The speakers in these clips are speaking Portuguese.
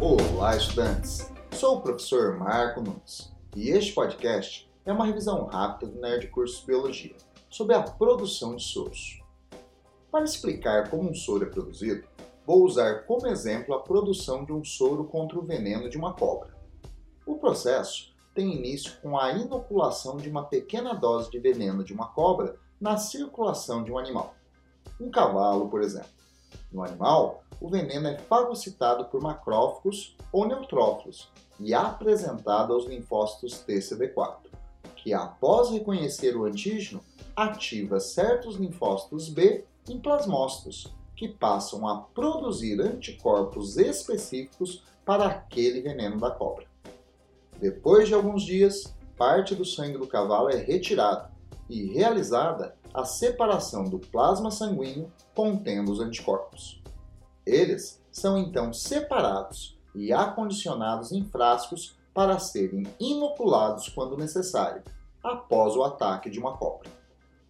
Olá, estudantes! Sou o professor Marco Nunes e este podcast é uma revisão rápida do Nerd Curso Biologia sobre a produção de soros. Para explicar como um soro é produzido, vou usar como exemplo a produção de um soro contra o veneno de uma cobra. O processo tem início com a inoculação de uma pequena dose de veneno de uma cobra na circulação de um animal. Um cavalo, por exemplo. No animal, o veneno é fagocitado por macrófagos ou neutrófilos e apresentado aos linfócitos TCD4, que após reconhecer o antígeno, ativa certos linfócitos B em plasmócitos, que passam a produzir anticorpos específicos para aquele veneno da cobra. Depois de alguns dias, parte do sangue do cavalo é retirado e realizada a separação do plasma sanguíneo contendo os anticorpos. Eles são então separados e acondicionados em frascos para serem inoculados quando necessário, após o ataque de uma cobra.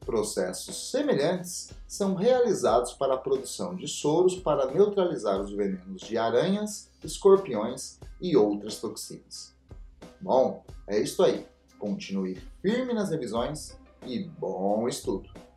Processos semelhantes são realizados para a produção de soros para neutralizar os venenos de aranhas, escorpiões e outras toxinas. Bom, é isso aí. Continue firme nas revisões e bom estudo!